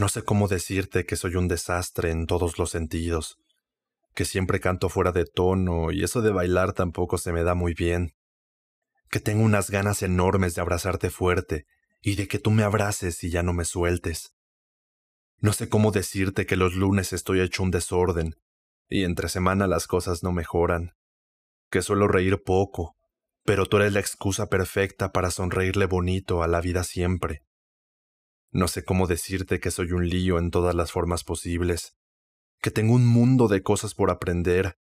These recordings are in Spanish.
No sé cómo decirte que soy un desastre en todos los sentidos, que siempre canto fuera de tono y eso de bailar tampoco se me da muy bien, que tengo unas ganas enormes de abrazarte fuerte y de que tú me abraces y ya no me sueltes. No sé cómo decirte que los lunes estoy hecho un desorden y entre semana las cosas no mejoran, que suelo reír poco, pero tú eres la excusa perfecta para sonreírle bonito a la vida siempre. No sé cómo decirte que soy un lío en todas las formas posibles, que tengo un mundo de cosas por aprender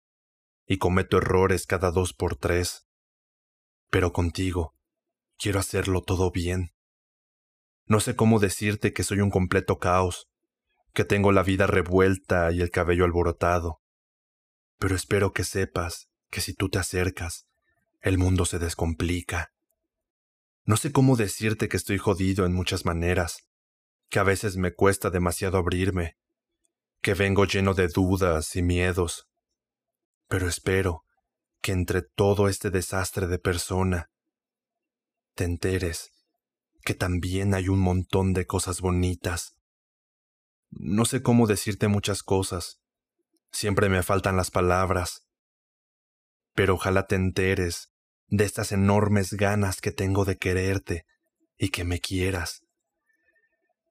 y cometo errores cada dos por tres. Pero contigo quiero hacerlo todo bien. No sé cómo decirte que soy un completo caos, que tengo la vida revuelta y el cabello alborotado. Pero espero que sepas que si tú te acercas, el mundo se descomplica. No sé cómo decirte que estoy jodido en muchas maneras, que a veces me cuesta demasiado abrirme, que vengo lleno de dudas y miedos. Pero espero que entre todo este desastre de persona te enteres que también hay un montón de cosas bonitas. No sé cómo decirte muchas cosas, siempre me faltan las palabras, pero ojalá te enteres de estas enormes ganas que tengo de quererte y que me quieras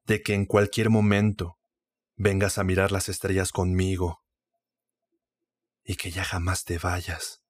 de que en cualquier momento vengas a mirar las estrellas conmigo y que ya jamás te vayas.